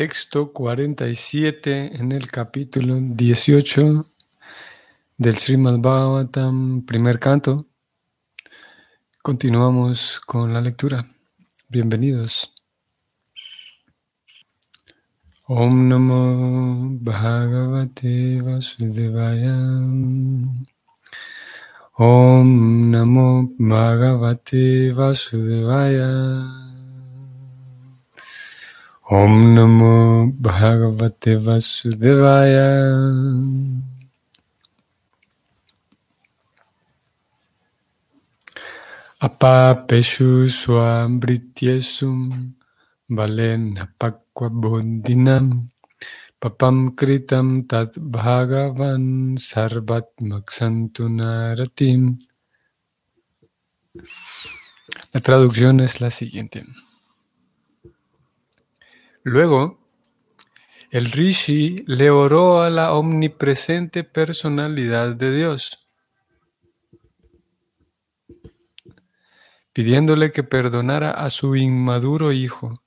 texto 47 en el capítulo 18 del Srimad Bhagavatam, primer canto. Continuamos con la lectura. Bienvenidos. Om Namo Bhagavate Vasudevaya. Om Namo Bhagavate Vasudevaya. Om Namo Bhagavate Vasudevaya. Apapeshu swambrityesum valen apakwa bodhinam papam kritam tat bhagavan sarvat naratim. La traducción es la siguiente. Luego, el Rishi le oró a la omnipresente personalidad de Dios, pidiéndole que perdonara a su inmaduro hijo,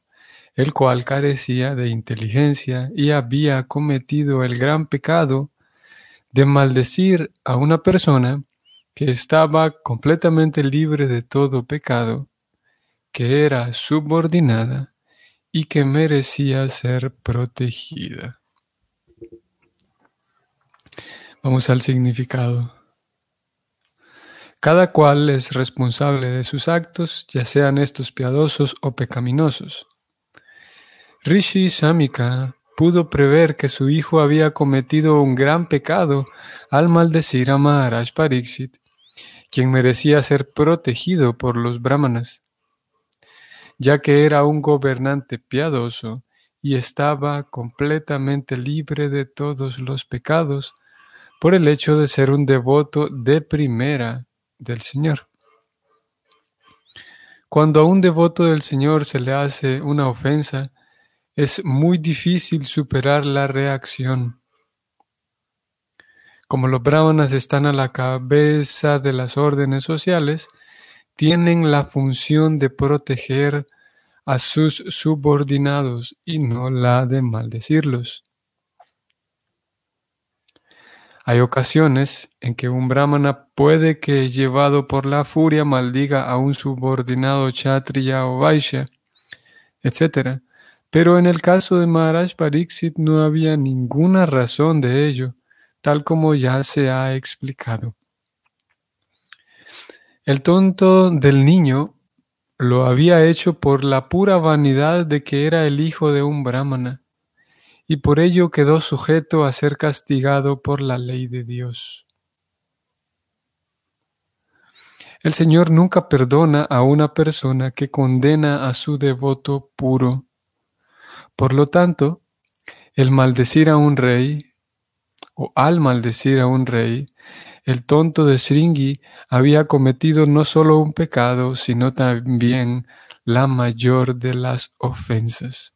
el cual carecía de inteligencia y había cometido el gran pecado de maldecir a una persona que estaba completamente libre de todo pecado, que era subordinada y que merecía ser protegida. Vamos al significado. Cada cual es responsable de sus actos, ya sean estos piadosos o pecaminosos. Rishi Samika pudo prever que su hijo había cometido un gran pecado al maldecir a Maharaj Pariksit, quien merecía ser protegido por los brahmanas ya que era un gobernante piadoso y estaba completamente libre de todos los pecados por el hecho de ser un devoto de primera del Señor. Cuando a un devoto del Señor se le hace una ofensa, es muy difícil superar la reacción. Como los brahmanas están a la cabeza de las órdenes sociales, tienen la función de proteger a sus subordinados y no la de maldecirlos. Hay ocasiones en que un brahmana puede que llevado por la furia maldiga a un subordinado kshatriya o vaishya, etc. Pero en el caso de Maharaj Pariksit no había ninguna razón de ello, tal como ya se ha explicado. El tonto del niño lo había hecho por la pura vanidad de que era el hijo de un brahmana, y por ello quedó sujeto a ser castigado por la ley de Dios. El Señor nunca perdona a una persona que condena a su devoto puro. Por lo tanto, el maldecir a un rey, o al maldecir a un rey, el tonto de Sringi había cometido no solo un pecado, sino también la mayor de las ofensas.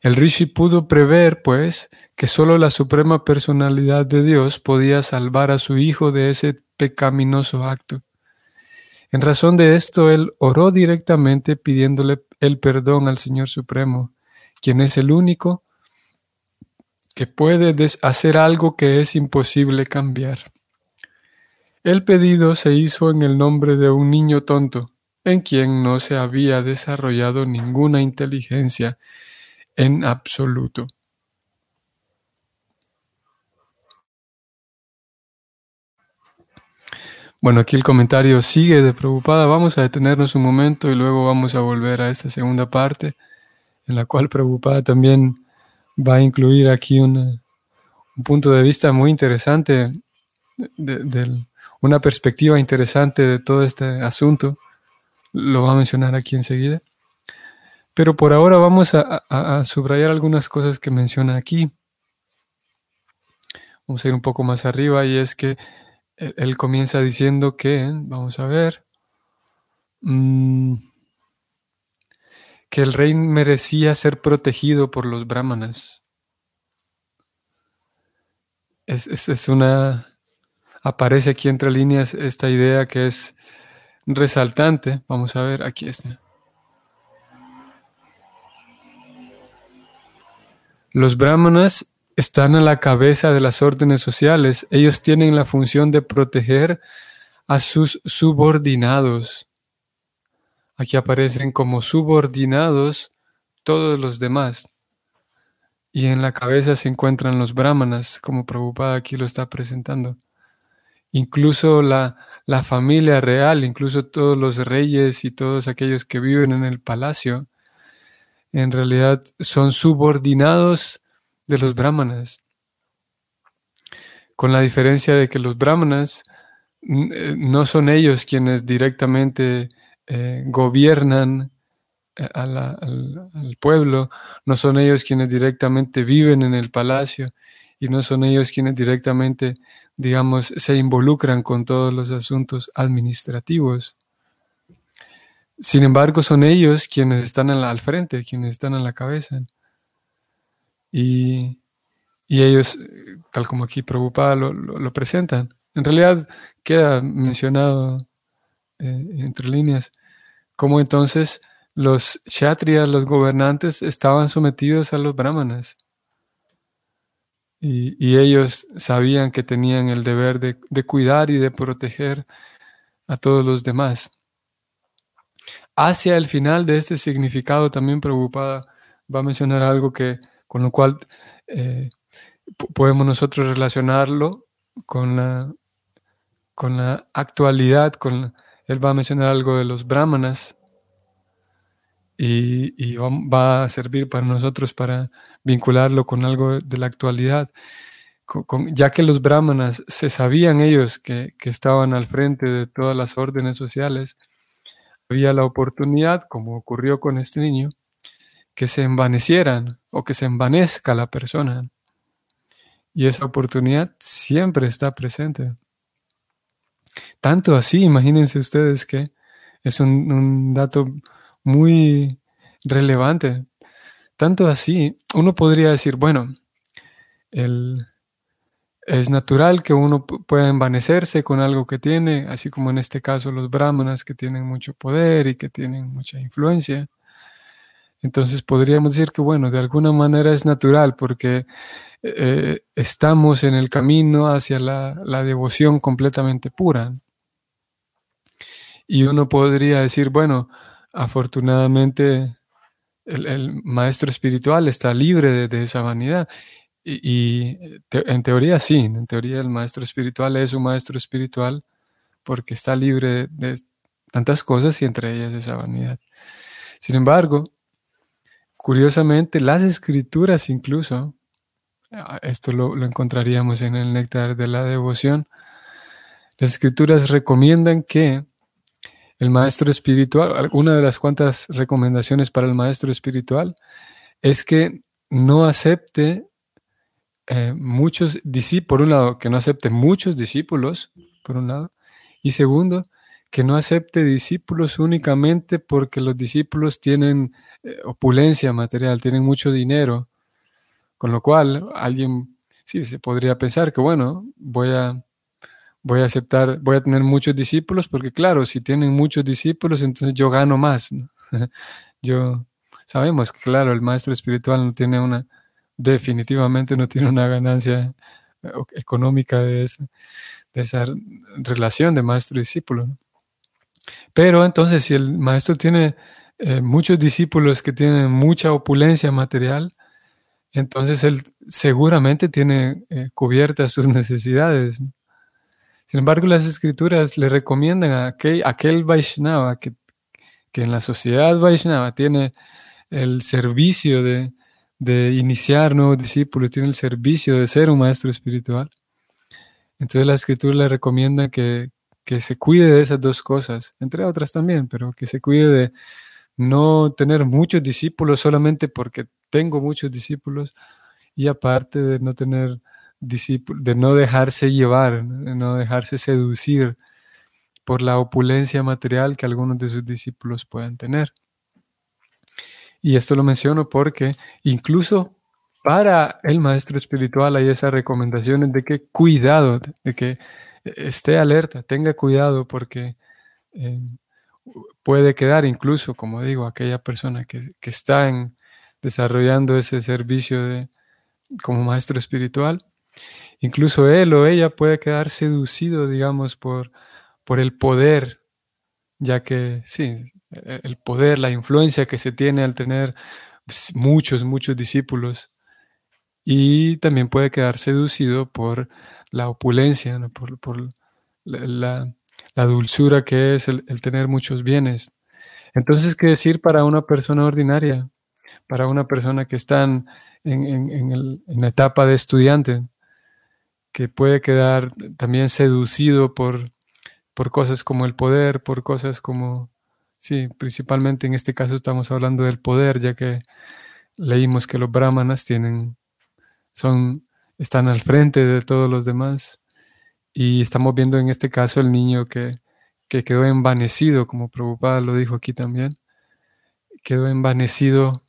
El Rishi pudo prever, pues, que solo la suprema personalidad de Dios podía salvar a su hijo de ese pecaminoso acto. En razón de esto, él oró directamente pidiéndole el perdón al Señor Supremo, quien es el único que puede hacer algo que es imposible cambiar. El pedido se hizo en el nombre de un niño tonto, en quien no se había desarrollado ninguna inteligencia en absoluto. Bueno, aquí el comentario sigue de preocupada. Vamos a detenernos un momento y luego vamos a volver a esta segunda parte, en la cual preocupada también va a incluir aquí un punto de vista muy interesante, de, una perspectiva interesante de todo este asunto. Lo va a mencionar aquí enseguida. Pero por ahora vamos a, subrayar algunas cosas que menciona aquí. Vamos a ir un poco más arriba y es que él, comienza diciendo que, vamos a ver, mm, que el rey merecía ser protegido por los brahmanas. Es, una. Aparece aquí entre líneas esta idea que es resaltante. Vamos a ver, aquí está. los brahmanas están a la cabeza de las órdenes sociales. Ellos tienen la función de proteger a sus subordinados. Aquí aparecen como subordinados todos los demás. Y en la cabeza se encuentran los brahmanas, como Prabhupada aquí lo está presentando. Incluso la, la familia real, incluso todos los reyes y todos aquellos que viven en el palacio, en realidad son subordinados de los brahmanas. Con la diferencia de que los brahmanas eh, no son ellos quienes directamente eh, gobiernan eh, al, pueblo, no son ellos quienes directamente viven en el palacio y no son ellos quienes directamente, digamos, se involucran con todos los asuntos administrativos. Sin embargo, son ellos quienes están al frente, quienes están a la cabeza. Y, ellos, tal como aquí Prabhupada lo, lo, presentan, en realidad queda mencionado eh, entre líneas, cómo entonces los kshatriyas, los gobernantes, estaban sometidos a los brahmanas. Y, ellos sabían que tenían el deber de, cuidar y de proteger a todos los demás. Hacia el final de este significado también preocupada va a mencionar algo que con lo cual eh, podemos nosotros relacionarlo con la, con la actualidad, con él va a mencionar algo de los brahmanas y, va a servir para nosotros para vincularlo con algo de la actualidad. ya que los brahmanas se sabían ellos que, estaban al frente de todas las órdenes sociales, había la oportunidad, como ocurrió con este niño, que se envanecieran o que se envanezca la persona. Y esa oportunidad siempre está presente. Tanto así, imagínense ustedes que es un dato muy relevante. Tanto así, uno podría decir, bueno, es natural que uno pueda envanecerse con algo que tiene, así como en este caso los brahmanas que tienen mucho poder y que tienen mucha influencia. Entonces podríamos decir que, bueno, de alguna manera es natural porque eh, estamos en el camino hacia la, la devoción completamente pura. Y uno podría decir, bueno, afortunadamente el, maestro espiritual está libre de, esa vanidad. Y, en teoría sí, en teoría el maestro espiritual es un maestro espiritual porque está libre de, tantas cosas y entre ellas esa vanidad. Sin embargo, curiosamente, las escrituras incluso, esto lo, lo encontraríamos en el néctar de la devoción, las escrituras recomiendan que el maestro espiritual, una de las cuantas recomendaciones para el maestro espiritual es que no acepte eh, muchos discípulos, por un lado, que no acepte muchos discípulos, por un lado, y segundo, que no acepte discípulos únicamente porque los discípulos tienen eh, opulencia material, tienen mucho dinero, con lo cual alguien sí se podría pensar que, bueno, voy a voy a aceptar, voy a tener muchos discípulos, porque claro, si tienen muchos discípulos, entonces yo gano más. yo sabemos que, claro, el maestro espiritual no tiene una, definitivamente no tiene una ganancia eh, económica de esa, de esa relación de maestro-discípulo. Pero entonces, si el maestro tiene eh, muchos discípulos que tienen mucha opulencia material, entonces él seguramente tiene eh, cubiertas sus necesidades. Sin embargo, las escrituras le recomiendan a aquel, aquel Vaishnava que, en la sociedad Vaishnava tiene el servicio de, iniciar nuevos discípulos, tiene el servicio de ser un maestro espiritual. Entonces la escritura le recomienda que, que se cuide de esas dos cosas, entre otras también, pero que se cuide de no tener muchos discípulos solamente porque tengo muchos discípulos y aparte de no tener de no dejarse llevar, de no dejarse seducir por la opulencia material que algunos de sus discípulos puedan tener. Y esto lo menciono porque incluso para el maestro espiritual hay esas recomendaciones de que cuidado, de que esté alerta, tenga cuidado porque eh, puede quedar incluso, como digo, aquella persona que, que está en, desarrollando ese servicio de, como maestro espiritual. Incluso él o ella puede quedar seducido, digamos, por, por el poder, ya que sí, e, el poder, la influencia que se tiene al tener pues, muchos, muchos discípulos. Y también puede quedar seducido por la opulencia, por, la, dulzura que es el, tener muchos bienes. Entonces, ¿qué decir para una persona ordinaria? Para una persona que está en, en la etapa de estudiante, que puede quedar también seducido por, por cosas como el poder, por cosas como, sí, principalmente en este caso estamos hablando del poder, ya que leímos que los brahmanas tienen, son, están al frente de todos los demás. Y estamos viendo en este caso el niño que, que quedó envanecido, como Prabhupada lo dijo aquí también, quedó envanecido,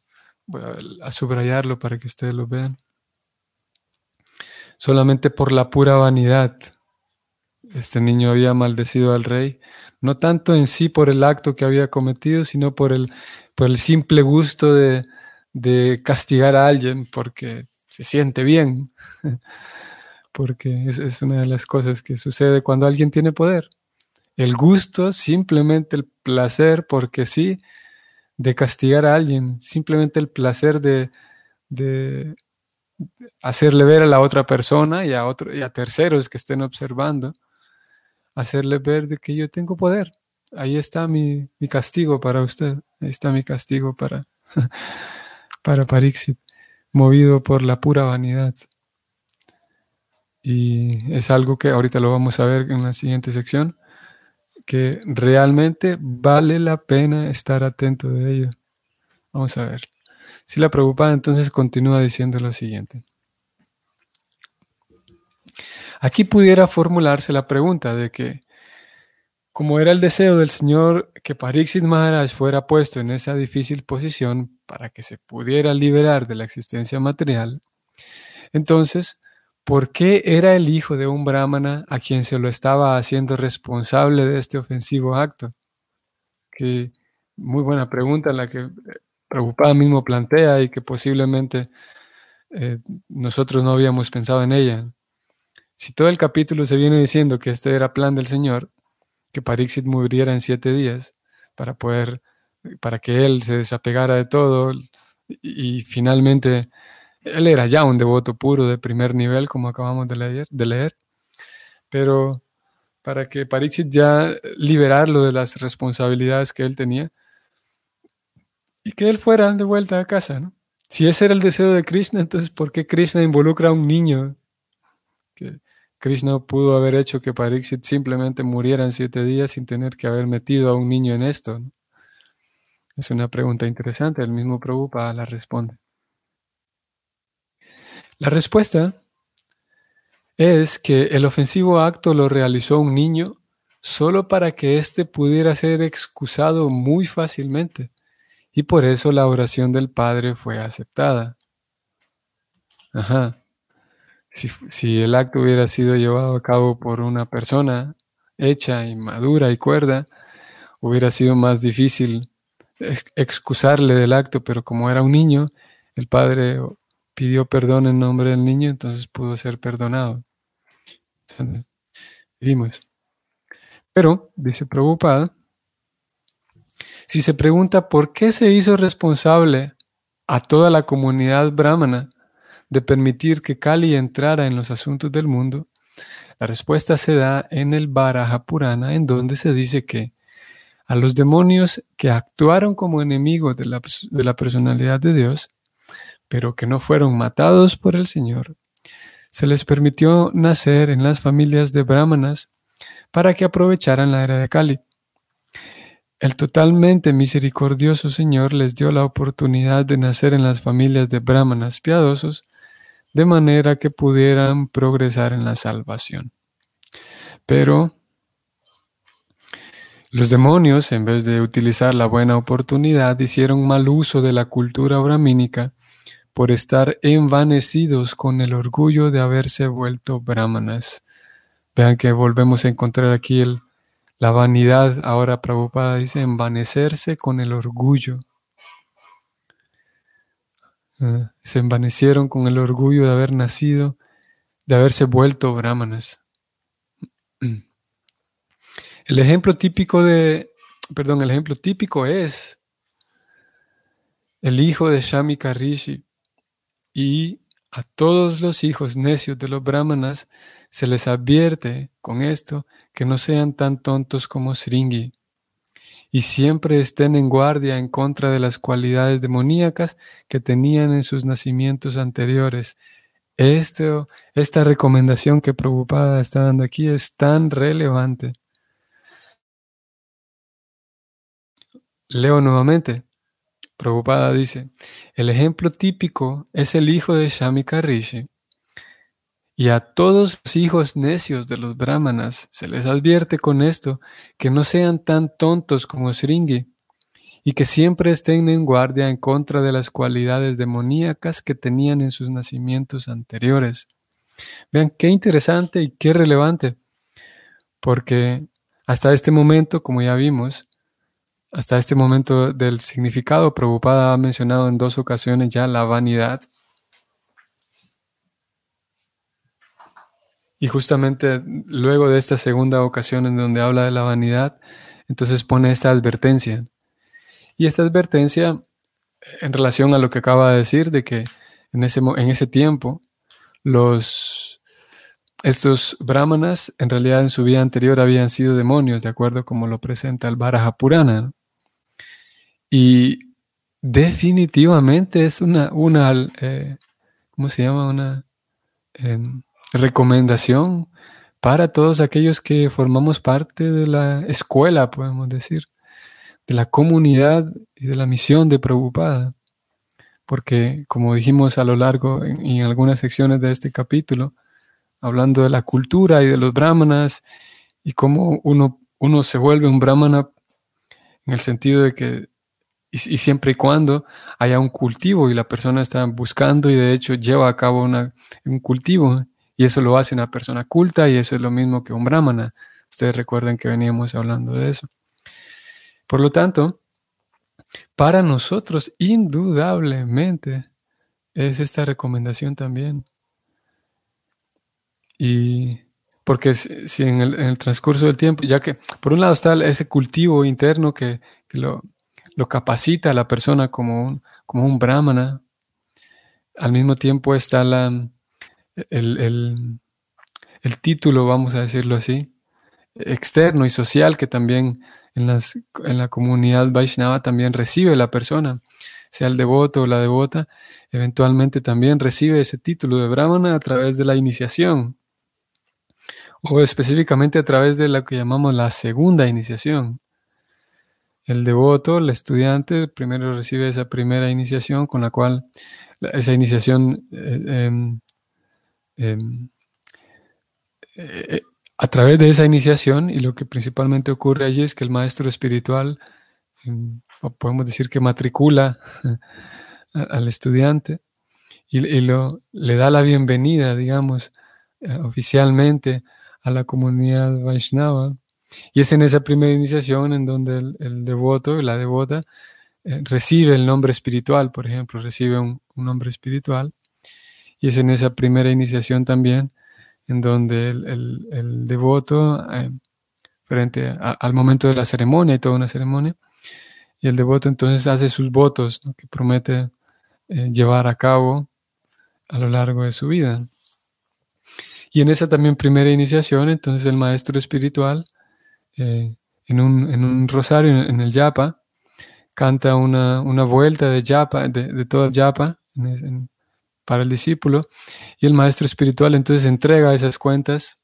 voy a subrayarlo para que ustedes lo vean, solamente por la pura vanidad este niño había maldecido al rey, no tanto en sí por el acto que había cometido, sino por el, por el simple gusto de, castigar a alguien porque se siente bien, porque es, una de las cosas que sucede cuando alguien tiene poder. El gusto, simplemente el placer, porque sí, de castigar a alguien, simplemente el placer de, de hacerle ver a la otra persona y a, otro, y a terceros que estén observando hacerle ver de que yo tengo poder. Ahí está mi, castigo para usted. Ahí está mi castigo para, para movido por la pura vanidad. Y es algo que ahorita lo vamos a ver en la siguiente sección, que realmente vale la pena estar atento de ello. Vamos a ver. Si la preocupada entonces continúa diciendo lo siguiente. Aquí pudiera formularse la pregunta de que, como era el deseo del Señor que Pariksit Maharaj fuera puesto en esa difícil posición para que se pudiera liberar de la existencia material, entonces, ¿por qué era el hijo de un brahmana a quien se lo estaba haciendo responsable de este ofensivo acto? Que muy buena pregunta la que eh, Prabhupada mismo plantea y que posiblemente eh, nosotros no habíamos pensado en ella si todo el capítulo se viene diciendo que este era plan del Señor, que Parixit muriera en siete días para poder, para que él se desapegara de todo y, finalmente él era ya un devoto puro de primer nivel, como acabamos de leer, de leer pero para que Parixit ya liberarlo de las responsabilidades que él tenía y que él fuera de vuelta a casa, ¿no? Si ese era el deseo de Krishna, entonces ¿por qué Krishna involucra a un niño que Krishna pudo haber hecho que Pariksit simplemente muriera en siete días sin tener que haber metido a un niño en esto. Es una pregunta interesante, el mismo Prabhupada la responde. La respuesta es que el ofensivo acto lo realizó un niño solo para que éste pudiera ser excusado muy fácilmente, y por eso la oración del Padre fue aceptada. Ajá. Si, el acto hubiera sido llevado a cabo por una persona hecha y madura y cuerda, hubiera sido más difícil excusarle del acto, pero como era un niño, el padre pidió perdón en nombre del niño, entonces pudo ser perdonado. Vimos. Pero, dice Prabhupada, si se pregunta por qué se hizo responsable a toda la comunidad brahmana de permitir que Kali entrara en los asuntos del mundo, la respuesta se da en el Baraja Purana, en donde se dice que a los demonios que actuaron como enemigos de la, de la personalidad de Dios, pero que no fueron matados por el Señor, se les permitió nacer en las familias de brahmanas para que aprovecharan la era de Kali. El totalmente misericordioso Señor les dio la oportunidad de nacer en las familias de brahmanas piadosos de manera que pudieran progresar en la salvación. Pero los demonios, en vez de utilizar la buena oportunidad, hicieron mal uso de la cultura brahmínica por estar envanecidos con el orgullo de haberse vuelto brahmanas. Vean que volvemos a encontrar aquí la vanidad. Ahora Prabhupada dice envanecerse con el orgullo. eh, se envanecieron con el orgullo de haber nacido, de haberse vuelto brahmanas. El ejemplo típico de, perdón, el ejemplo típico es el hijo de Shamika Rishi y a todos los hijos necios de los brahmanas se les advierte con esto que no sean tan tontos como Sringi y siempre estén en guardia en contra de las cualidades demoníacas que tenían en sus nacimientos anteriores. Esto, esta recomendación que Prabhupada está dando aquí es tan relevante. Leo nuevamente. Dice, el ejemplo típico es el hijo de Shamika Rishi, y a todos los hijos necios de los brahmanas se les advierte con esto que no sean tan tontos como Sringi y que siempre estén en guardia en contra de las cualidades demoníacas que tenían en sus nacimientos anteriores. Vean qué interesante y qué relevante, porque hasta este momento, como ya vimos, hasta este momento del significado, Prabhupada ha mencionado en dos ocasiones ya la vanidad Y justamente luego de esta segunda ocasión en donde habla de la vanidad, entonces pone esta advertencia. Y esta advertencia en relación a lo que acaba de decir, de que en ese, en ese tiempo los, estos brahmanas en realidad en su vida anterior habían sido demonios, de acuerdo como lo presenta el Baraja Purana. Y definitivamente es una, una eh, ¿cómo se llama? Una... Em, recomendación para todos aquellos que formamos parte de la escuela, podemos decir, de la comunidad y de la misión de Prabhupada. Porque, como dijimos a lo largo en, algunas secciones de este capítulo, hablando de la cultura y de los brahmanas y cómo uno, uno se vuelve un brahmana en el sentido de que, y, siempre y cuando haya un cultivo y la persona está buscando y de hecho lleva a cabo una, un cultivo y eso lo hace una persona culta y eso es lo mismo que un brahmana. Ustedes recuerden que veníamos hablando de eso. Por lo tanto, para nosotros indudablemente es esta recomendación también. Y porque si en el, transcurso del tiempo, ya que por un lado está ese cultivo interno que, lo, capacita a la persona como un, como un brahmana, al mismo tiempo está la, el, título, vamos a decirlo así, externo y social que también en, las, en la comunidad Vaishnava también recibe la persona, sea el devoto o la devota, eventualmente también recibe ese título de Brahmana a través de la iniciación o específicamente a través de lo que llamamos la segunda iniciación. El devoto, el estudiante, primero recibe esa primera iniciación con la cual esa iniciación eh, em, Em, eh, a través de esa iniciación, y lo que principalmente ocurre allí es que el maestro espiritual, em, podemos decir que matricula al estudiante y, lo, le da la bienvenida, digamos, eh, oficialmente a la comunidad Vaishnava. Y es en esa primera iniciación en donde el, devoto y la devota eh, recibe el nombre espiritual, por ejemplo, recibe un nombre espiritual y es en esa primera iniciación también en donde el, devoto, eh, frente al momento de la ceremonia, y toda una ceremonia, y el devoto entonces hace sus votos que promete eh, llevar a cabo a lo largo de su vida. Y en esa también primera iniciación, entonces el maestro espiritual, eh, en, un, rosario, en, el yapa, canta una, vuelta de yapa, de, el yapa, en, para el discípulo y el maestro espiritual entonces entrega esas cuentas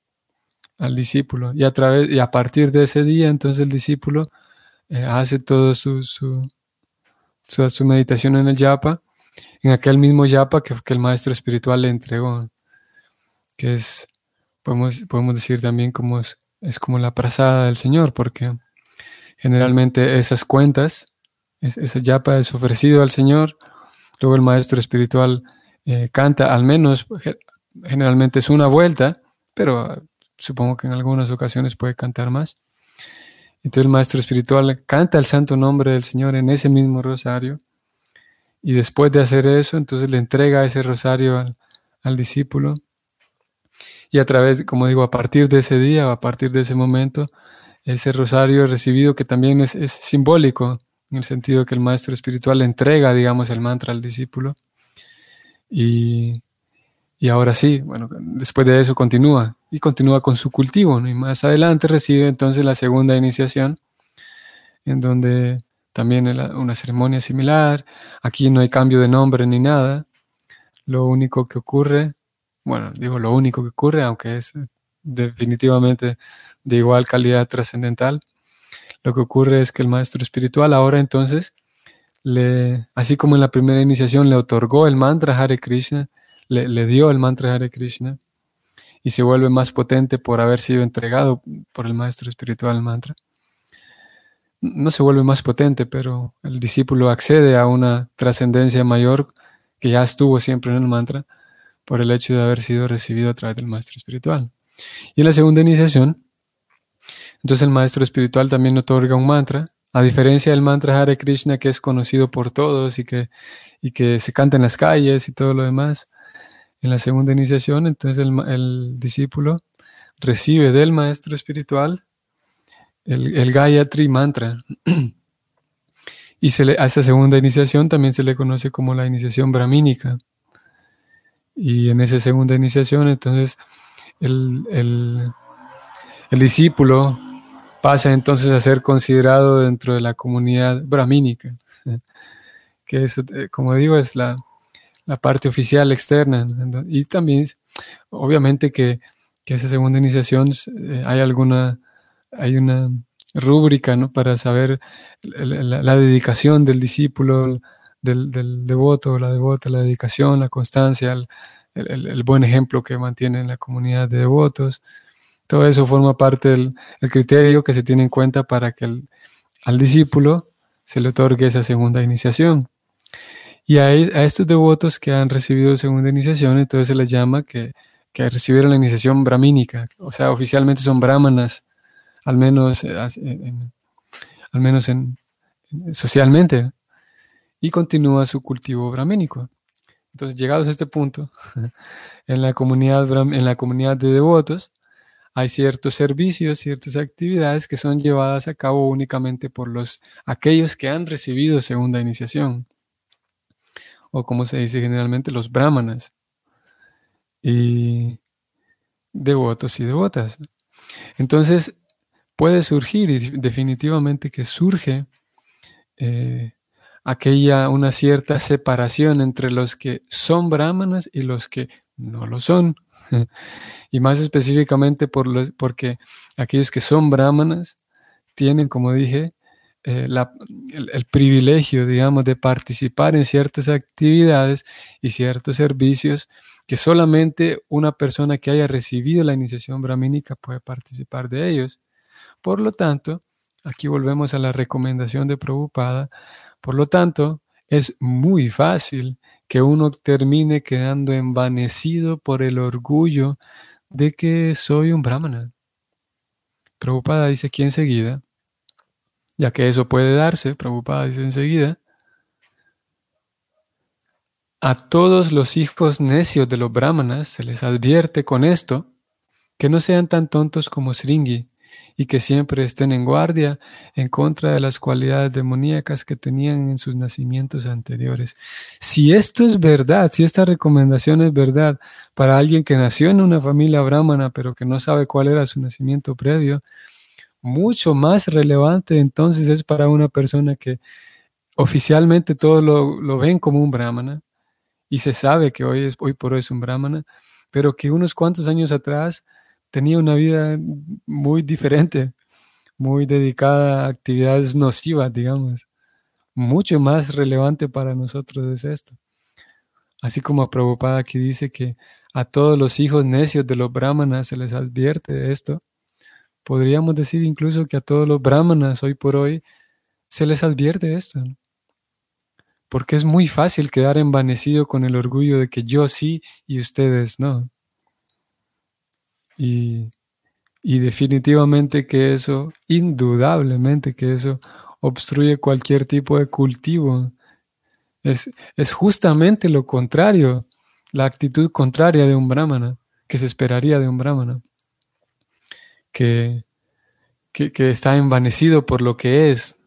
al discípulo. Y a través y a partir de ese día entonces el discípulo eh, hace todo su, su, su, meditación en el yapa en aquel mismo yapa que, que, el maestro espiritual le entregó que es podemos, podemos decir también como es, es como la prasada del Señor porque generalmente esas cuentas esa yapa es ofrecido al Señor luego el maestro espiritual eh, canta, al menos generalmente es una vuelta, pero supongo que en algunas ocasiones puede cantar más. Entonces el maestro espiritual canta el santo nombre del Señor en ese mismo rosario Y después de hacer eso, entonces le entrega ese rosario al, al discípulo. Y a través, como digo, a partir de ese día a partir de ese momento, ese rosario recibido que también es, simbólico, en el sentido que el maestro espiritual entrega, digamos, el mantra al discípulo. Y, y ahora sí, bueno, después de eso continúa y continúa con su cultivo. Y más adelante recibe entonces la segunda iniciación, en donde también una ceremonia similar. Aquí no hay cambio de nombre ni nada. Lo único que ocurre, bueno, digo lo único que ocurre, aunque es definitivamente de igual calidad trascendental, lo que ocurre es que el maestro espiritual ahora entonces, le, así como en la primera iniciación le otorgó el mantra Hare Krishna, le, le dio el mantra Hare Krishna y se vuelve más potente por haber sido entregado por el maestro espiritual el mantra no se vuelve más potente, pero el discípulo accede a una trascendencia mayor que ya estuvo siempre en el mantra por el hecho de haber sido recibido a través del maestro espiritual. Y en la segunda iniciación, entonces el maestro espiritual también otorga un mantra, a diferencia del mantra Hare Krishna que es conocido por todos y que, y que se canta en las calles y todo lo demás. En la segunda iniciación, entonces el, el discípulo recibe del maestro espiritual el, el Gayatri Mantra. y se le, a esta segunda iniciación también se le conoce como la iniciación brahmínica. Y en esa segunda iniciación, entonces, el, el, discípulo pasa entonces a ser considerado dentro de la comunidad brahmínica, que es, eh, como digo, es la, la parte oficial externa. Y también, obviamente que, que esa segunda iniciación eh, hay alguna hay una rúbrica ¿no? para saber la, dedicación del discípulo, del, devoto, la devota, la dedicación, la constancia, el, buen ejemplo que mantiene la comunidad de devotos. Todo eso forma parte del criterio que se tiene en cuenta para que al discípulo se le otorgue esa segunda iniciación. Y a, a, estos devotos que han recibido segunda iniciación, entonces se les llama que, que recibieron la iniciación brahmínica, o sea, oficialmente son brahmanas, al menos, eh, en, al menos en, socialmente, y continúa su cultivo brahmínico. Entonces, llegados a este punto, en la comunidad, en la comunidad de devotos, hay ciertos servicios, ciertas actividades que son llevadas a cabo únicamente por los, aquellos que han recibido segunda iniciación, o como se dice generalmente, los brahmanas, y devotos y devotas. Entonces, puede surgir, y definitivamente que surge, eh, aquella una cierta separación entre los que son brahmanas y los que no lo son. y más específicamente por los, porque aquellos que son brahmanas tienen, como dije, eh, el, el, privilegio, digamos, de participar en ciertas actividades y ciertos servicios que solamente una persona que haya recibido la iniciación brahmínica puede participar de ellos. Por lo tanto, aquí volvemos a la recomendación de Prabhupada, por lo tanto, es muy fácil que uno termine quedando envanecido por el orgullo de que soy un brahmana. Prabhupada dice aquí enseguida, ya que eso puede darse, Prabhupada dice enseguida, a todos los hijos necios de los brahmanas se les advierte con esto que no sean tan tontos como Sringi, y que siempre estén en guardia en contra de las cualidades demoníacas que tenían en sus nacimientos anteriores. Si esto es verdad, si esta recomendación es verdad para alguien que nació en una familia brahmana pero que no sabe cuál era su nacimiento previo, mucho más relevante entonces es para una persona que oficialmente todos lo, lo ven como un brahmana y se sabe que hoy, es, hoy por hoy es un brahmana, pero que unos cuantos años atrás tenía una vida muy diferente, muy dedicada a actividades nocivas, digamos. Mucho más relevante para nosotros es esto. Así como Prabhupada aquí dice que a todos los hijos necios de los brahmanas se les advierte de esto, podríamos decir incluso que a todos los brahmanas hoy por hoy se les advierte esto. Porque es muy fácil quedar envanecido con el orgullo de que yo sí y ustedes no. Y, definitivamente que eso, indudablemente que eso obstruye cualquier tipo de cultivo. Es, es justamente lo contrario, la actitud contraria de un brahmana, que se esperaría de un brahmana, que, que, que está envanecido por lo que es,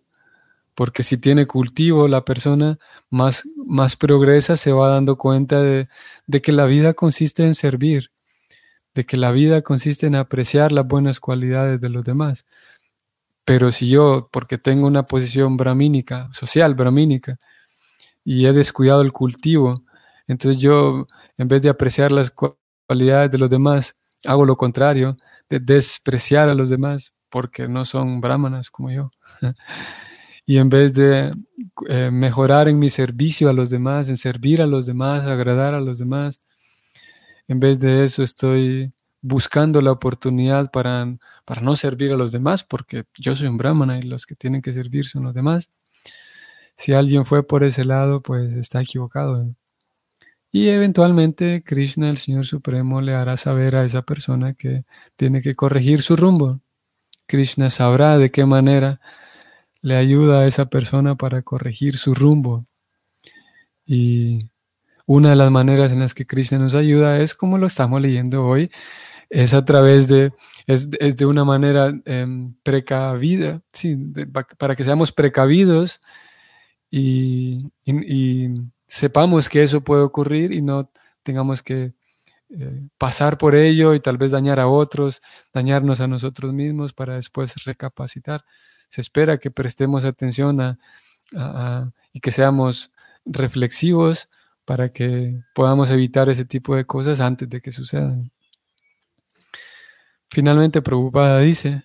porque si tiene cultivo la persona más, más progresa, se va dando cuenta de, de, que la vida consiste en servir, de que la vida consiste en apreciar las buenas cualidades de los demás. Pero si yo, porque tengo una posición brahmínica, social brahmínica, y he descuidado el cultivo, entonces yo, en vez de apreciar las cualidades de los demás, hago lo contrario, de despreciar a los demás porque no son brahmanas como yo. y en vez de eh, mejorar en mi servicio a los demás, en servir a los demás, agradar a los demás, en vez de eso estoy buscando la oportunidad para, para no servir a los demás, porque yo soy un brahmana y los que tienen que servir son los demás. Si alguien fue por ese lado, pues está equivocado. Y eventualmente Krishna, el Señor Supremo, le hará saber a esa persona que tiene que corregir su rumbo. Krishna sabrá de qué manera le ayuda a esa persona para corregir su rumbo. Y una de las maneras en las que Krishna nos ayuda es como lo estamos leyendo hoy, es a través de, es, de una manera em, precavida, sí, para que seamos precavidos y, sepamos que eso puede ocurrir y no tengamos que eh, pasar por ello y tal vez dañar a otros, dañarnos a nosotros mismos para después recapacitar. Se espera que prestemos atención y que seamos reflexivos para que podamos evitar ese tipo de cosas antes de que sucedan. Finalmente, Preocupada dice,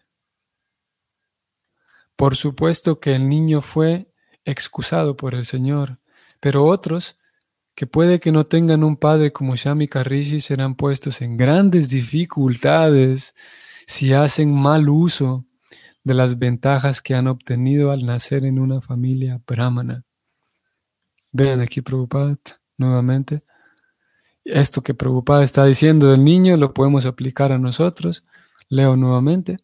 por supuesto que el niño fue excusado por el Señor, pero otros que puede que no tengan un padre como Shami Karishi serán puestos en grandes dificultades si hacen mal uso de las ventajas que han obtenido al nacer en una familia brahmana. Vean aquí Prabhupada nuevamente. Esto que Prabhupada está diciendo del niño lo podemos aplicar a nosotros. Leo nuevamente.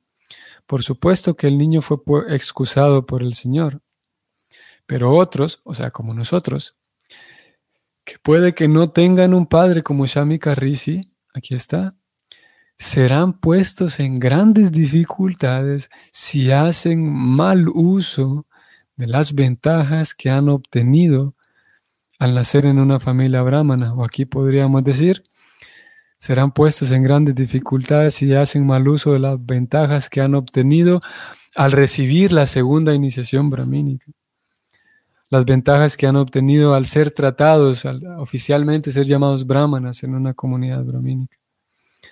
Por supuesto que el niño fue excusado por el Señor, pero otros, o sea, como nosotros, que puede que no tengan un padre como Shami Risi, aquí está, serán puestos en grandes dificultades si hacen mal uso de las ventajas que han obtenido al nacer en una familia brahmana. O aquí podríamos decir, serán puestos en grandes dificultades si hacen mal uso de las ventajas que han obtenido al recibir la segunda iniciación brahmínica. Las ventajas que han obtenido al ser tratados, al oficialmente ser llamados brahmanas en una comunidad brahmínica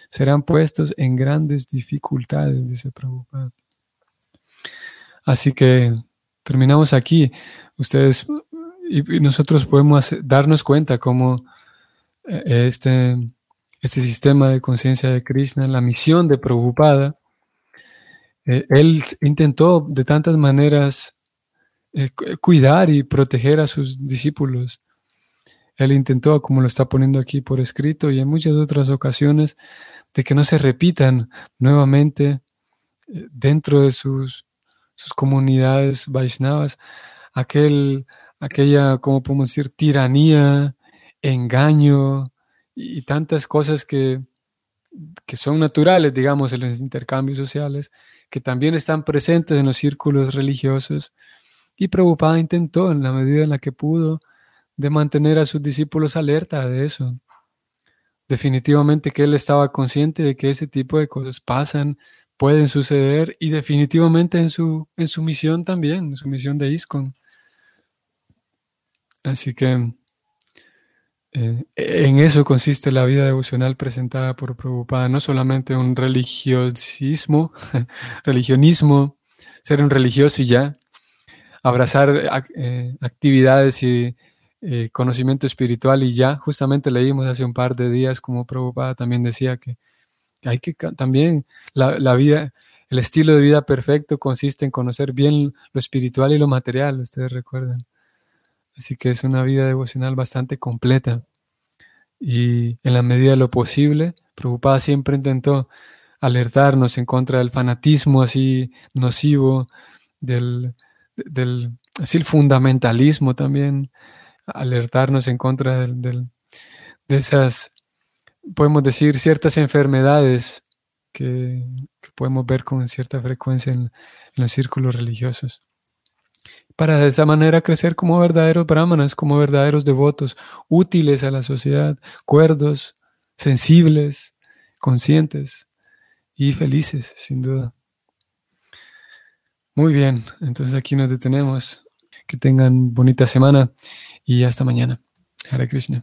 serán puestos en grandes dificultades, dice Prabhupada. Así que terminamos aquí. Ustedes y, nosotros podemos darnos cuenta cómo eh, este, este sistema de conciencia de Krishna, la misión de Prabhupada, eh, él intentó de tantas maneras eh, cuidar y proteger a sus discípulos. Él intentó, como lo está poniendo aquí por escrito, y en muchas otras ocasiones, de que no se repitan nuevamente dentro de sus, sus comunidades Vaishnavas aquel, aquella, como podemos decir, tiranía, engaño y, tantas cosas que, que son naturales, digamos, en los intercambios sociales, que también están presentes en los círculos religiosos. Y Prabhupada intentó, en la medida en la que pudo, de mantener a sus discípulos alerta de eso definitivamente que él estaba consciente de que ese tipo de cosas pasan, pueden suceder y definitivamente en su, en su misión también, en su misión de ISCON. Así que eh, en eso consiste la vida devocional presentada por Prabhupada, no solamente un religiosismo, religionismo, ser un religioso y ya, abrazar eh, actividades y eh, conocimiento espiritual y ya, justamente leímos hace un par de días como Prabhupada también decía que hay que también la, vida, el estilo de vida perfecto consiste en conocer bien lo espiritual y lo material, ustedes recuerdan. Así que es una vida devocional bastante completa. Y en la medida de lo posible, Prabhupada siempre intentó alertarnos en contra del fanatismo así nocivo, del, del así el fundamentalismo también, alertarnos en contra de esas, podemos decir, ciertas enfermedades que, podemos ver con cierta frecuencia en, los círculos religiosos. Para de esa manera crecer como verdaderos brahmanas, como verdaderos devotos, útiles a la sociedad, cuerdos, sensibles, conscientes y felices, sin duda. Muy bien, entonces aquí nos detenemos. Que tengan bonita semana y hasta mañana. Hare Krishna.